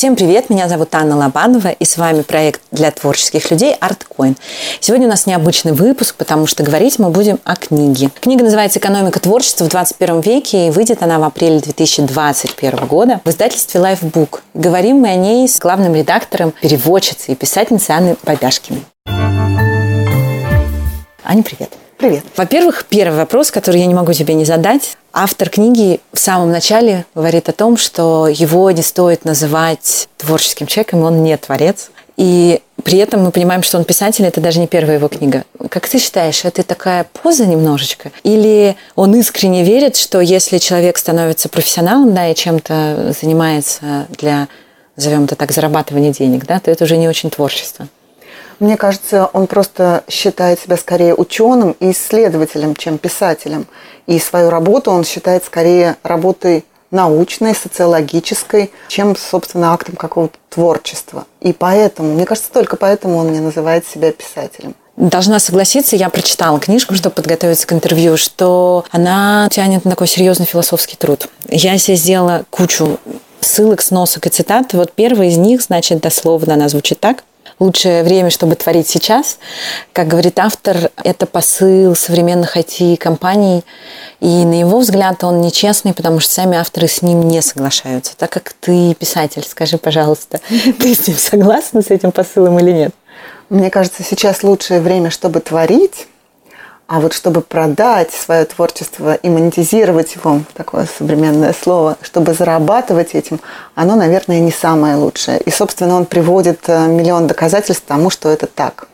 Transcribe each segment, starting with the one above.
Всем привет, меня зовут Анна Лобанова, и с вами проект для творческих людей ArtCoin. Сегодня у нас необычный выпуск, потому что говорить мы будем о книге. Книга называется «Экономика творчества в 21 веке», и выйдет она в апреле 2021 года в издательстве Lifebook. Говорим мы о ней с главным редактором, переводчицей и писательницей Анной Бабяшкиной. Аня, привет. Привет. Во-первых, первый вопрос, который я не могу тебе не задать. Автор книги в самом начале говорит о том, что его не стоит называть творческим человеком, он не творец. И при этом мы понимаем, что он писатель, это даже не первая его книга. Как ты считаешь, это такая поза немножечко? Или он искренне верит, что если человек становится профессионалом, да, и чем-то занимается для, назовем это так, зарабатывания денег, да, то это уже не очень творчество? Мне кажется, он просто считает себя скорее ученым и исследователем, чем писателем. И свою работу он считает скорее работой научной, социологической, чем, собственно, актом какого-то творчества. И поэтому, мне кажется, только поэтому он не называет себя писателем. Должна согласиться, я прочитала книжку, чтобы подготовиться к интервью, что она тянет на такой серьезный философский труд. Я себе сделала кучу ссылок, сносок и цитат. Вот первый из них, значит, дословно она звучит так лучшее время, чтобы творить сейчас. Как говорит автор, это посыл современных IT-компаний. И на его взгляд он нечестный, потому что сами авторы с ним не соглашаются. Так как ты писатель, скажи, пожалуйста, ты с ним согласна, с этим посылом или нет? Мне кажется, сейчас лучшее время, чтобы творить, а вот чтобы продать свое творчество и монетизировать его, такое современное слово, чтобы зарабатывать этим, оно, наверное, не самое лучшее. И, собственно, он приводит э, миллион доказательств тому, что это так.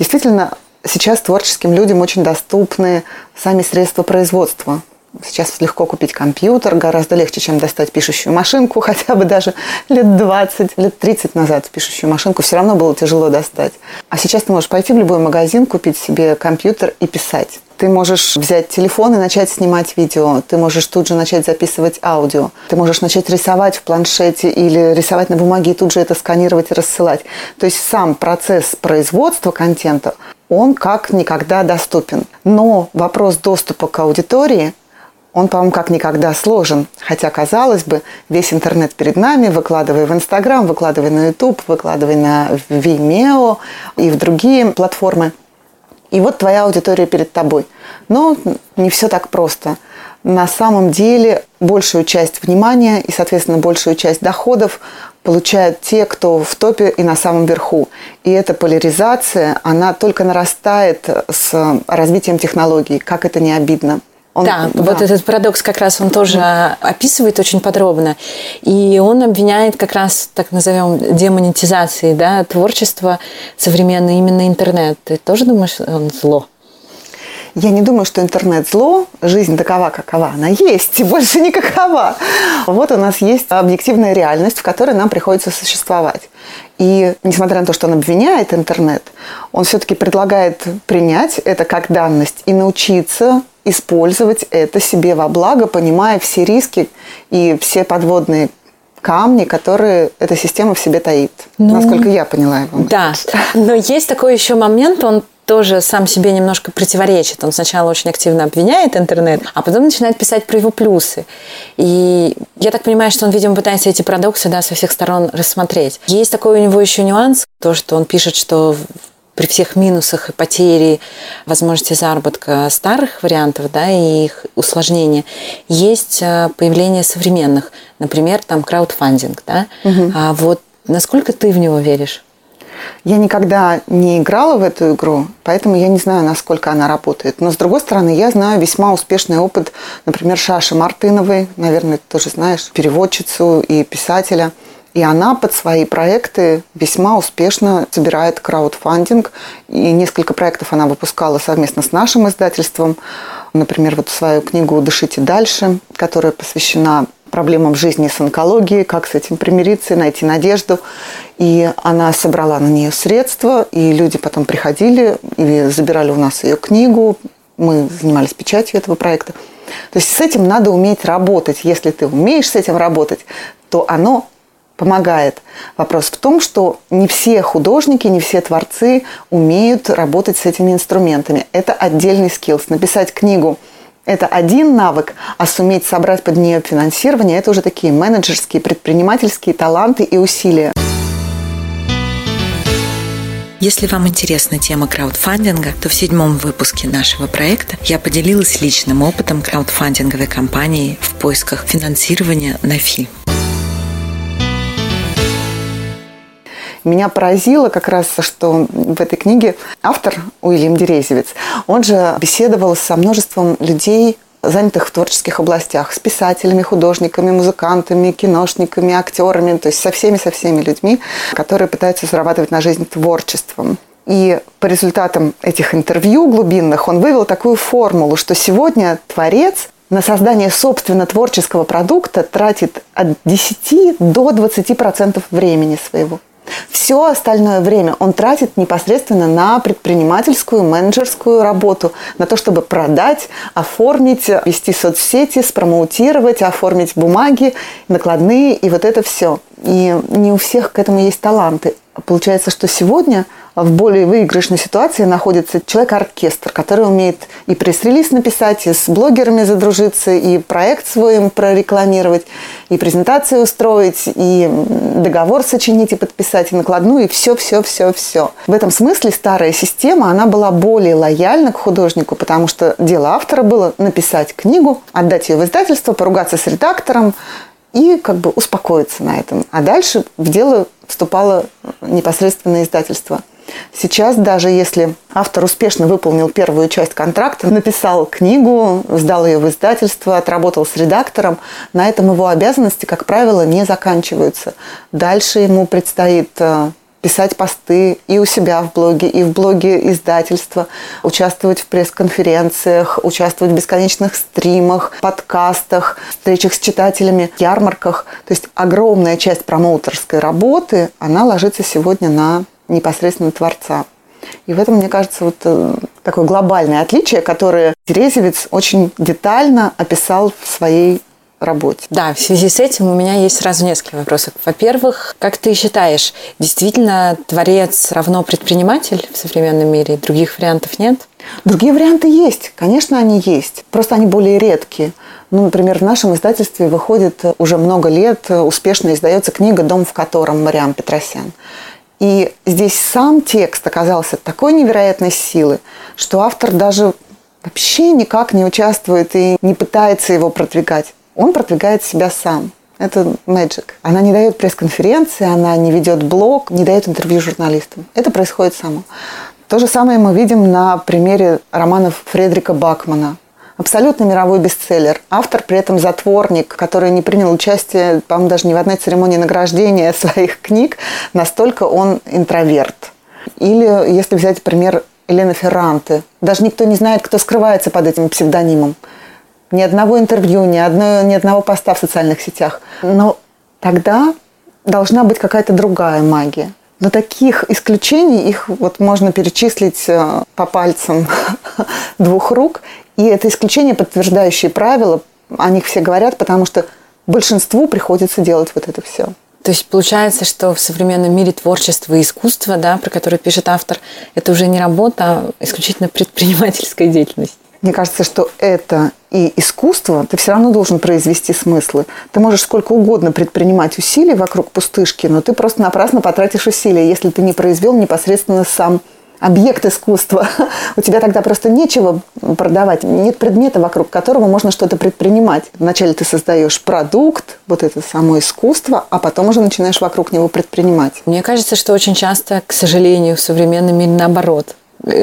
Действительно, сейчас творческим людям очень доступны сами средства производства. Сейчас легко купить компьютер, гораздо легче, чем достать пишущую машинку, хотя бы даже лет 20, лет 30 назад пишущую машинку все равно было тяжело достать. А сейчас ты можешь пойти в любой магазин, купить себе компьютер и писать. Ты можешь взять телефон и начать снимать видео. Ты можешь тут же начать записывать аудио. Ты можешь начать рисовать в планшете или рисовать на бумаге и тут же это сканировать и рассылать. То есть сам процесс производства контента, он как никогда доступен. Но вопрос доступа к аудитории он, по-моему, как никогда сложен. Хотя, казалось бы, весь интернет перед нами, выкладывай в Инстаграм, выкладывай на YouTube, выкладывай на Vimeo и в другие платформы. И вот твоя аудитория перед тобой. Но не все так просто. На самом деле большую часть внимания и, соответственно, большую часть доходов получают те, кто в топе и на самом верху. И эта поляризация, она только нарастает с развитием технологий, как это не обидно. Он, да, да, вот этот парадокс как раз он тоже mm. описывает очень подробно. И он обвиняет как раз, так назовем, демонетизацией да, творчества современное именно интернет. Ты тоже думаешь, он зло? Я не думаю, что интернет зло. Жизнь такова, какова она есть, и больше никакова. Вот у нас есть объективная реальность, в которой нам приходится существовать. И несмотря на то, что он обвиняет интернет, он все-таки предлагает принять это как данность и научиться использовать это себе во благо, понимая все риски и все подводные камни, которые эта система в себе таит. Ну, насколько я поняла его. Да, но есть такой еще момент, он тоже сам себе немножко противоречит. Он сначала очень активно обвиняет интернет, а потом начинает писать про его плюсы. И я так понимаю, что он, видимо, пытается эти парадоксы да, со всех сторон рассмотреть. Есть такой у него еще нюанс, то, что он пишет, что при всех минусах и потере возможности заработка старых вариантов да, и их усложнения, есть э, появление современных, например, там краудфандинг. Да? Угу. А вот насколько ты в него веришь? Я никогда не играла в эту игру, поэтому я не знаю, насколько она работает. Но, с другой стороны, я знаю весьма успешный опыт, например, Шаши Мартыновой, наверное, ты тоже знаешь, переводчицу и писателя – и она под свои проекты весьма успешно собирает краудфандинг. И несколько проектов она выпускала совместно с нашим издательством. Например, вот свою книгу «Дышите дальше», которая посвящена проблемам жизни с онкологией, как с этим примириться, найти надежду. И она собрала на нее средства, и люди потом приходили и забирали у нас ее книгу. Мы занимались печатью этого проекта. То есть с этим надо уметь работать. Если ты умеешь с этим работать, то оно помогает. Вопрос в том, что не все художники, не все творцы умеют работать с этими инструментами. Это отдельный скилл. Написать книгу – это один навык, а суметь собрать под нее финансирование – это уже такие менеджерские, предпринимательские таланты и усилия. Если вам интересна тема краудфандинга, то в седьмом выпуске нашего проекта я поделилась личным опытом краудфандинговой компании в поисках финансирования на фильм. Меня поразило как раз, что в этой книге автор Уильям Дерезевец, он же беседовал со множеством людей, занятых в творческих областях, с писателями, художниками, музыкантами, киношниками, актерами, то есть со всеми-со всеми людьми, которые пытаются зарабатывать на жизнь творчеством. И по результатам этих интервью глубинных он вывел такую формулу, что сегодня творец на создание собственно творческого продукта тратит от 10 до 20% времени своего. Все остальное время он тратит непосредственно на предпринимательскую, менеджерскую работу, на то, чтобы продать, оформить, вести соцсети, спромоутировать, оформить бумаги, накладные и вот это все. И не у всех к этому есть таланты. Получается, что сегодня в более выигрышной ситуации находится человек-оркестр, который умеет и пресс-релиз написать, и с блогерами задружиться, и проект свой им прорекламировать, и презентацию устроить, и договор сочинить и подписать, и накладную, и все-все-все-все. В этом смысле старая система, она была более лояльна к художнику, потому что дело автора было написать книгу, отдать ее в издательство, поругаться с редактором, и как бы успокоиться на этом. А дальше в дело вступало непосредственно издательство. Сейчас даже если автор успешно выполнил первую часть контракта, написал книгу, сдал ее в издательство, отработал с редактором, на этом его обязанности, как правило, не заканчиваются. Дальше ему предстоит э, писать посты и у себя в блоге, и в блоге издательства, участвовать в пресс-конференциях, участвовать в бесконечных стримах, подкастах, встречах с читателями, ярмарках. То есть огромная часть промоутерской работы, она ложится сегодня на непосредственно творца. И в этом, мне кажется, вот э, такое глобальное отличие, которое Терезевец очень детально описал в своей работе. Да, в связи с этим у меня есть сразу несколько вопросов. Во-первых, как ты считаешь, действительно творец равно предприниматель в современном мире? Других вариантов нет? Другие варианты есть, конечно, они есть. Просто они более редкие. Ну, например, в нашем издательстве выходит уже много лет, успешно издается книга «Дом в котором» Мариам Петросян. И здесь сам текст оказался такой невероятной силы, что автор даже вообще никак не участвует и не пытается его продвигать он продвигает себя сам. Это magic. Она не дает пресс-конференции, она не ведет блог, не дает интервью журналистам. Это происходит само. То же самое мы видим на примере романов Фредрика Бакмана. Абсолютно мировой бестселлер. Автор при этом затворник, который не принял участие, по-моему, даже ни в одной церемонии награждения своих книг. Настолько он интроверт. Или если взять пример Елены Ферранте. Даже никто не знает, кто скрывается под этим псевдонимом ни одного интервью, ни, одной, ни одного поста в социальных сетях. Но тогда должна быть какая-то другая магия. Но таких исключений, их вот можно перечислить э, по пальцам двух рук. И это исключение, подтверждающие правила, о них все говорят, потому что большинству приходится делать вот это все. То есть получается, что в современном мире творчество и искусство, да, про которое пишет автор, это уже не работа, а исключительно предпринимательская деятельность. Мне кажется, что это и искусство, ты все равно должен произвести смыслы. Ты можешь сколько угодно предпринимать усилий вокруг пустышки, но ты просто напрасно потратишь усилия, если ты не произвел непосредственно сам объект искусства. У тебя тогда просто нечего продавать, нет предмета, вокруг которого можно что-то предпринимать. Вначале ты создаешь продукт, вот это само искусство, а потом уже начинаешь вокруг него предпринимать. Мне кажется, что очень часто, к сожалению, в современном мире наоборот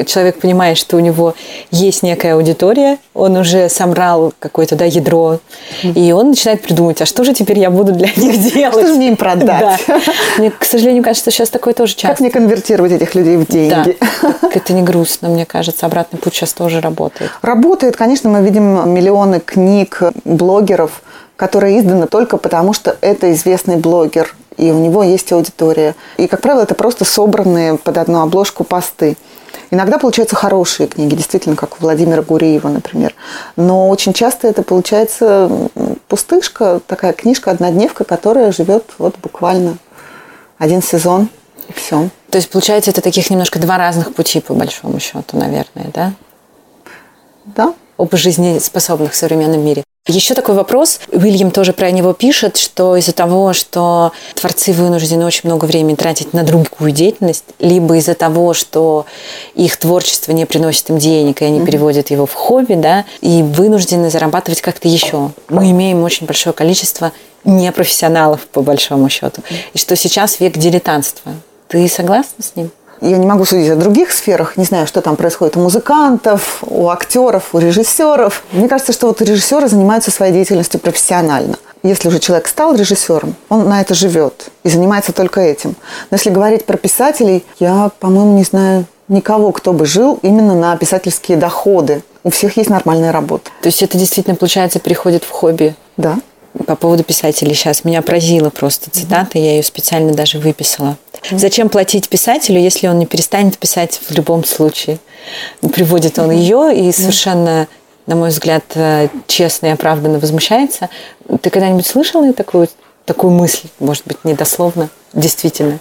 человек понимает, что у него есть некая аудитория, он уже собрал какое-то да, ядро, и он начинает придумывать, а что же теперь я буду для них делать? Что же мне им продать? Да. Мне, к сожалению, кажется, сейчас такое тоже часто. Как мне конвертировать этих людей в деньги? Да. Это не грустно, мне кажется. Обратный путь сейчас тоже работает. Работает, конечно, мы видим миллионы книг, блогеров, которые изданы только потому, что это известный блогер, и у него есть аудитория. И, как правило, это просто собранные под одну обложку посты. Иногда получаются хорошие книги, действительно, как у Владимира Гуреева, например. Но очень часто это получается пустышка, такая книжка-однодневка, которая живет вот буквально один сезон и все. То есть, получается, это таких немножко два разных пути, по большому счету, наверное, да? Да, об жизнеспособных в современном мире. Еще такой вопрос. Уильям тоже про него пишет, что из-за того, что творцы вынуждены очень много времени тратить на другую деятельность, либо из-за того, что их творчество не приносит им денег, и они mm-hmm. переводят его в хобби, да, и вынуждены зарабатывать как-то еще. Мы имеем очень большое количество непрофессионалов, по большому счету. И что сейчас век дилетантства. Ты согласна с ним? Я не могу судить о других сферах, не знаю, что там происходит у музыкантов, у актеров, у режиссеров. Мне кажется, что вот режиссеры занимаются своей деятельностью профессионально. Если уже человек стал режиссером, он на это живет и занимается только этим. Но если говорить про писателей, я, по-моему, не знаю никого, кто бы жил именно на писательские доходы. У всех есть нормальная работа. То есть это действительно, получается, переходит в хобби? Да. По поводу писателей сейчас. Меня поразила просто цитата, mm-hmm. я ее специально даже выписала. Зачем платить писателю, если он не перестанет писать в любом случае? Приводит он ее и совершенно, на мой взгляд, э, честно и оправданно возмущается. Ты когда-нибудь слышала такую, такую мысль, может быть, недословно, действительно?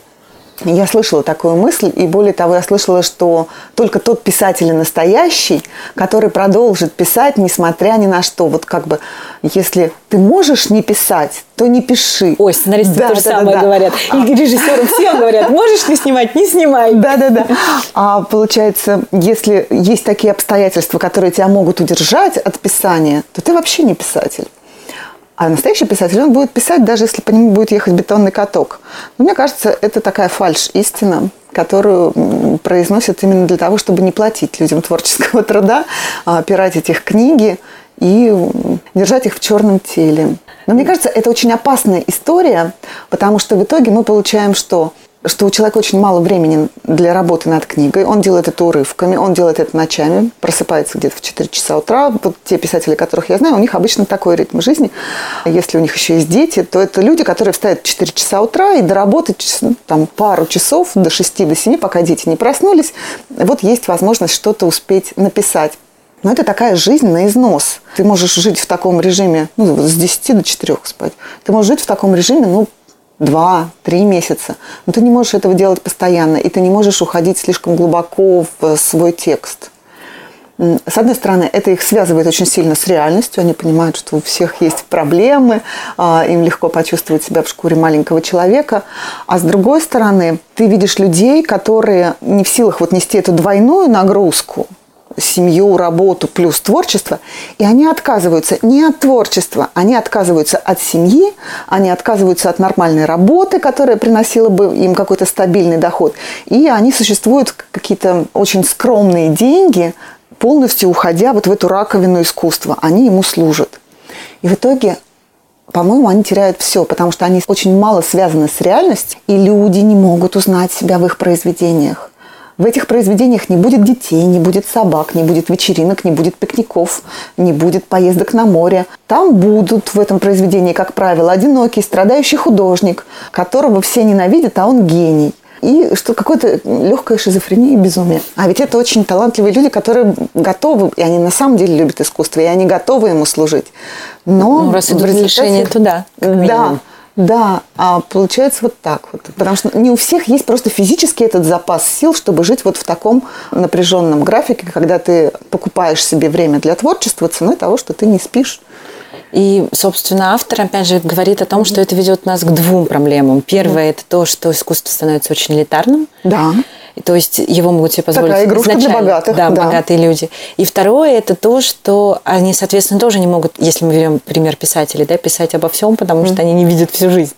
Я слышала такую мысль, и более того, я слышала, что только тот писатель настоящий, который продолжит писать, несмотря ни на что. Вот как бы, если ты можешь не писать, то не пиши. Ой, сценаристы да, то же да, самое да, говорят. И режиссеры все говорят, можешь не снимать, не снимай. Да-да-да. А получается, если есть такие обстоятельства, которые тебя могут удержать от писания, то ты вообще не писатель. А настоящий писатель, он будет писать, даже если по нему будет ехать бетонный каток. Но мне кажется, это такая фальш истина, которую произносят именно для того, чтобы не платить людям творческого труда, а пиратить их книги и держать их в черном теле. Но мне кажется, это очень опасная история, потому что в итоге мы получаем что? Что у человека очень мало времени для работы над книгой. Он делает это урывками, он делает это ночами, просыпается где-то в 4 часа утра. Вот те писатели, которых я знаю, у них обычно такой ритм жизни. Если у них еще есть дети, то это люди, которые встают в 4 часа утра и доработать ну, там, пару часов до 6 до 7, пока дети не проснулись. Вот есть возможность что-то успеть написать. Но это такая жизнь на износ. Ты можешь жить в таком режиме, ну, с 10 до 4 спать. Ты можешь жить в таком режиме, ну, два, три месяца. Но ты не можешь этого делать постоянно, и ты не можешь уходить слишком глубоко в свой текст. С одной стороны, это их связывает очень сильно с реальностью. Они понимают, что у всех есть проблемы, а, им легко почувствовать себя в шкуре маленького человека. А с другой стороны, ты видишь людей, которые не в силах вот нести эту двойную нагрузку – семью, работу плюс творчество, и они отказываются не от творчества, они отказываются от семьи, они отказываются от нормальной работы, которая приносила бы им какой-то стабильный доход, и они существуют какие-то очень скромные деньги, полностью уходя вот в эту раковину искусства, они ему служат. И в итоге по-моему, они теряют все, потому что они очень мало связаны с реальностью, и люди не могут узнать себя в их произведениях. В этих произведениях не будет детей, не будет собак, не будет вечеринок, не будет пикников, не будет поездок на море. Там будут в этом произведении, как правило, одинокий, страдающий художник, которого все ненавидят, а он гений и что какое-то легкое шизофрения и безумие. А ведь это очень талантливые люди, которые готовы, и они на самом деле любят искусство, и они готовы ему служить. Но ну, раз идут решение туда. Да, да, а получается вот так вот. Потому что не у всех есть просто физически этот запас сил, чтобы жить вот в таком напряженном графике, когда ты покупаешь себе время для творчества ценой того, что ты не спишь. И, собственно, автор, опять же, говорит о том, что это ведет нас к двум проблемам. Первое – это то, что искусство становится очень элитарным. Да. То есть его могут себе позволить Такая игрушка изначально. для богатых. Да, да, богатые люди. И второе – это то, что они, соответственно, тоже не могут, если мы берем пример писателей, да, писать обо всем, потому mm. что они не видят всю жизнь.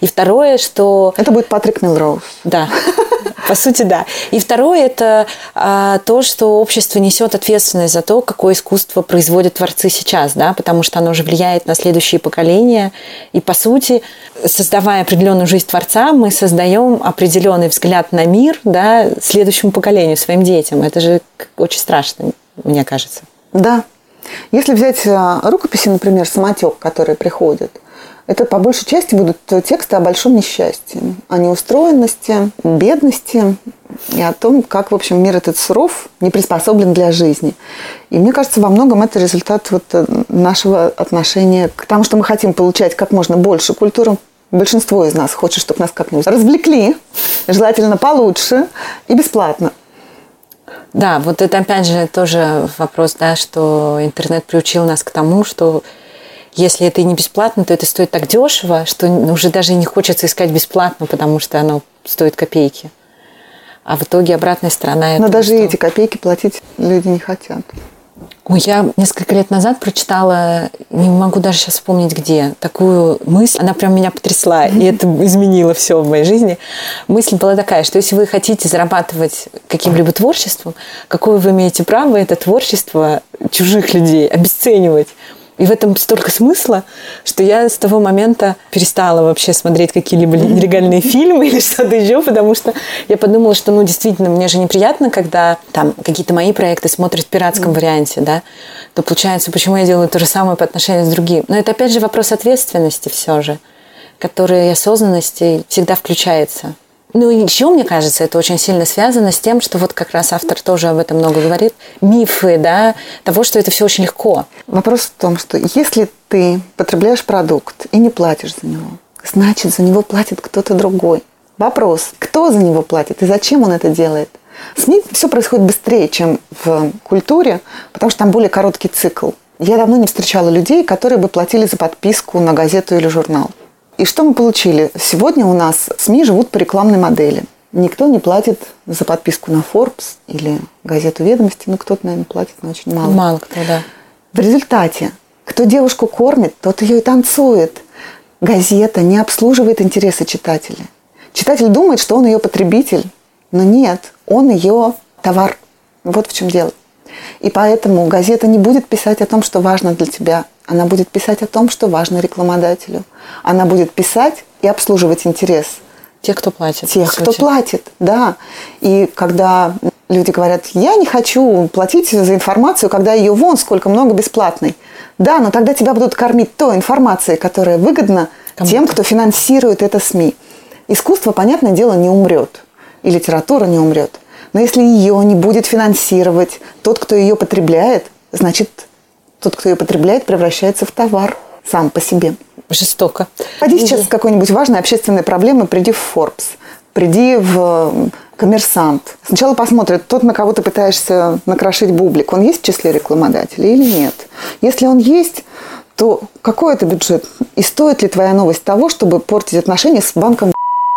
И второе, что… Это будет Патрик Милроуз. Да. По сути, да. И второе – это а, то, что общество несет ответственность за то, какое искусство производят творцы сейчас, да, потому что оно же влияет на следующие поколения. И, по сути, создавая определенную жизнь творца, мы создаем определенный взгляд на мир да, следующему поколению, своим детям. Это же очень страшно, мне кажется. Да. Если взять а, рукописи, например, «Самотек», которые приходят – это по большей части будут тексты о большом несчастье, о неустроенности, бедности и о том, как, в общем, мир этот суров, не приспособлен для жизни. И мне кажется, во многом это результат вот э, нашего отношения к тому, что мы хотим получать как можно больше культуры. Большинство из нас хочет, чтобы нас как-нибудь развлекли, желательно получше и бесплатно. Да, вот это опять же тоже вопрос, да, что интернет приучил нас к тому, что если это и не бесплатно, то это стоит так дешево, что уже даже не хочется искать бесплатно, потому что оно стоит копейки. А в итоге обратная сторона... Но даже что... эти копейки платить люди не хотят. Ой, я несколько лет назад прочитала, не могу даже сейчас вспомнить где, такую мысль, она прям меня потрясла, и это изменило все в моей жизни. Мысль была такая, что если вы хотите зарабатывать каким-либо творчеством, какое вы имеете право это творчество чужих людей обесценивать? И в этом столько смысла, что я с того момента перестала вообще смотреть какие-либо нелегальные фильмы или что-то еще, потому что я подумала, что, ну, действительно, мне же неприятно, когда там какие-то мои проекты смотрят в пиратском варианте, да, то получается, почему я делаю то же самое по отношению с другим. Но это, опять же, вопрос ответственности все же, который осознанности всегда включается. Ну и еще, мне кажется, это очень сильно связано с тем, что вот как раз автор тоже об этом много говорит. Мифы, да, того, что это все очень легко. Вопрос в том, что если ты потребляешь продукт и не платишь за него, значит, за него платит кто-то другой. Вопрос, кто за него платит и зачем он это делает? В СМИ все происходит быстрее, чем в культуре, потому что там более короткий цикл. Я давно не встречала людей, которые бы платили за подписку на газету или журнал. И что мы получили? Сегодня у нас СМИ живут по рекламной модели. Никто не платит за подписку на Forbes или газету «Ведомости». Ну, кто-то, наверное, платит, но очень мало. Мало кто, да. В результате, кто девушку кормит, тот ее и танцует. Газета не обслуживает интересы читателя. Читатель думает, что он ее потребитель, но нет, он ее товар. Вот в чем дело. И поэтому газета не будет писать о том, что важно для тебя. Она будет писать о том, что важно рекламодателю. Она будет писать и обслуживать интерес. Тех, кто платит. Тех, кто платит, да. И когда люди говорят, я не хочу платить за информацию, когда ее вон сколько много бесплатной. Да, но тогда тебя будут кормить той информацией, которая выгодна Кому-то. тем, кто финансирует это СМИ. Искусство, понятное дело, не умрет. И литература не умрет. Но если ее не будет финансировать тот, кто ее потребляет, значит, тот, кто ее потребляет, превращается в товар сам по себе. Жестоко. Пойди сейчас с какой-нибудь важной общественной проблемой, приди в Forbes, приди в коммерсант. Сначала посмотрят, тот, на кого ты пытаешься накрошить бублик, он есть в числе рекламодателей или нет. Если он есть, то какой это бюджет? И стоит ли твоя новость того, чтобы портить отношения с банком,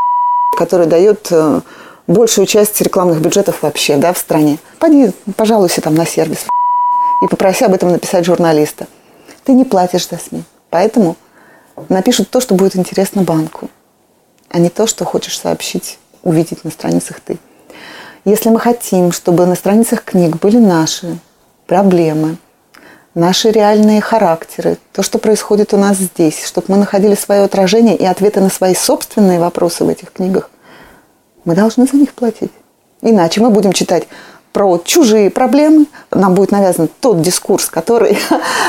который дает э, большую часть рекламных бюджетов вообще да, в стране. Пойди, пожалуйся там на сервис и попроси об этом написать журналиста. Ты не платишь за СМИ, поэтому напишут то, что будет интересно банку, а не то, что хочешь сообщить, увидеть на страницах ты. Если мы хотим, чтобы на страницах книг были наши проблемы, наши реальные характеры, то, что происходит у нас здесь, чтобы мы находили свое отражение и ответы на свои собственные вопросы в этих книгах, мы должны за них платить. Иначе мы будем читать про чужие проблемы, нам будет навязан тот дискурс, который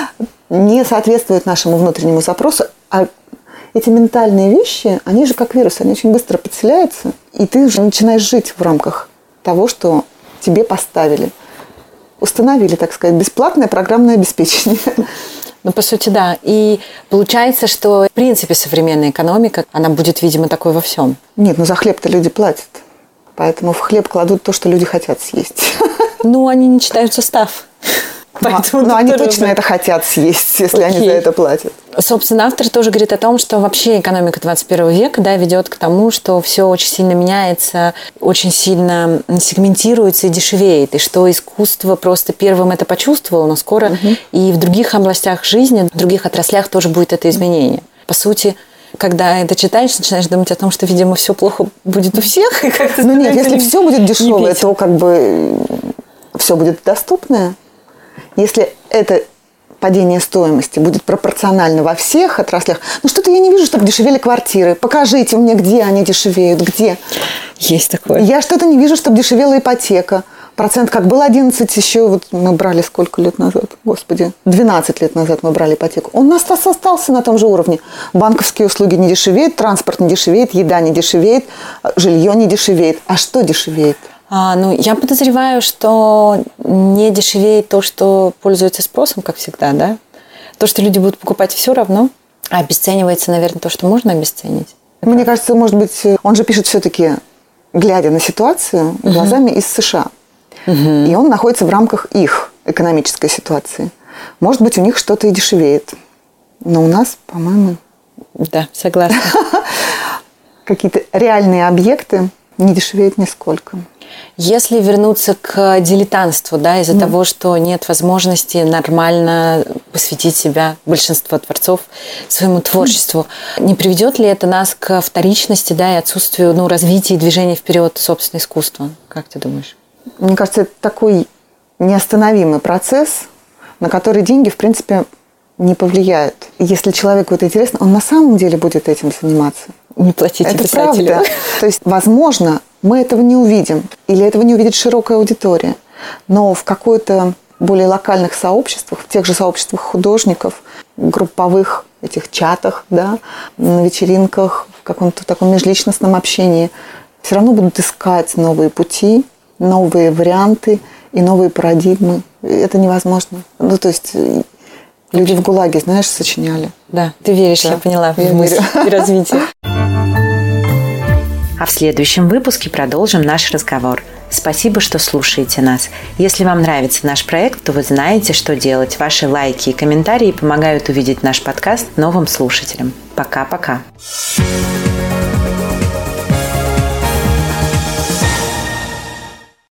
не соответствует нашему внутреннему запросу, а эти ментальные вещи, они же как вирус, они очень быстро подселяются, и ты уже начинаешь жить в рамках того, что тебе поставили. Установили, так сказать, бесплатное программное обеспечение. Ну, по сути, да. И получается, что, в принципе, современная экономика, она будет, видимо, такой во всем. Нет, ну за хлеб-то люди платят. Поэтому в хлеб кладут то, что люди хотят съесть. Ну, они не читают состав. Поэтому но они точно это хотят съесть, если Окей. они за это платят. Собственно, автор тоже говорит о том, что вообще экономика 21 века да, ведет к тому, что все очень сильно меняется, очень сильно сегментируется и дешевеет, и что искусство просто первым это почувствовало, но скоро угу. и в других областях жизни, в других отраслях тоже будет это изменение. По сути, когда это читаешь, начинаешь думать о том, что, видимо, все плохо будет у всех. И как ну нет, если все будет дешевое, то как бы все будет доступное. Если это падение стоимости будет пропорционально во всех отраслях. Ну что-то я не вижу, чтобы дешевели квартиры. Покажите мне, где они дешевеют, где. Есть такое. Я что-то не вижу, чтобы дешевела ипотека. Процент как был 11 еще, вот мы брали сколько лет назад, господи, 12 лет назад мы брали ипотеку. Он у нас остался на том же уровне. Банковские услуги не дешевеют, транспорт не дешевеет, еда не дешевеет, жилье не дешевеет. А что дешевеет? А, ну, я подозреваю, что не дешевеет то, что пользуется спросом, как всегда, да? То, что люди будут покупать все равно, а обесценивается, наверное, то, что можно обесценить. Мне кажется, может быть, он же пишет все-таки, глядя на ситуацию, глазами угу. из США. Угу. И он находится в рамках их экономической ситуации. Может быть, у них что-то и дешевеет. Но у нас, по-моему... Да, согласна. Какие-то реальные объекты не дешевеют нисколько. Если вернуться к дилетантству, да, из-за mm. того, что нет возможности нормально посвятить себя, большинство творцов, своему творчеству, mm. не приведет ли это нас к вторичности, да, и отсутствию, ну, развития и движения вперед собственного искусства? Как ты думаешь? Мне кажется, это такой неостановимый процесс, на который деньги, в принципе, не повлияют. Если человеку это интересно, он на самом деле будет этим заниматься. Не платите это писателю. Правда. То есть, возможно, мы этого не увидим, или этого не увидит широкая аудитория. Но в какой-то более локальных сообществах, в тех же сообществах художников, групповых этих чатах, да, на вечеринках, в каком-то таком межличностном общении, все равно будут искать новые пути, новые варианты и новые парадигмы. Это невозможно. Ну, то есть люди в ГУЛАГе, знаешь, сочиняли. Да, ты веришь, да. я поняла, я в мысль и развитие. А в следующем выпуске продолжим наш разговор. Спасибо, что слушаете нас. Если вам нравится наш проект, то вы знаете, что делать. Ваши лайки и комментарии помогают увидеть наш подкаст новым слушателям. Пока-пока. thank you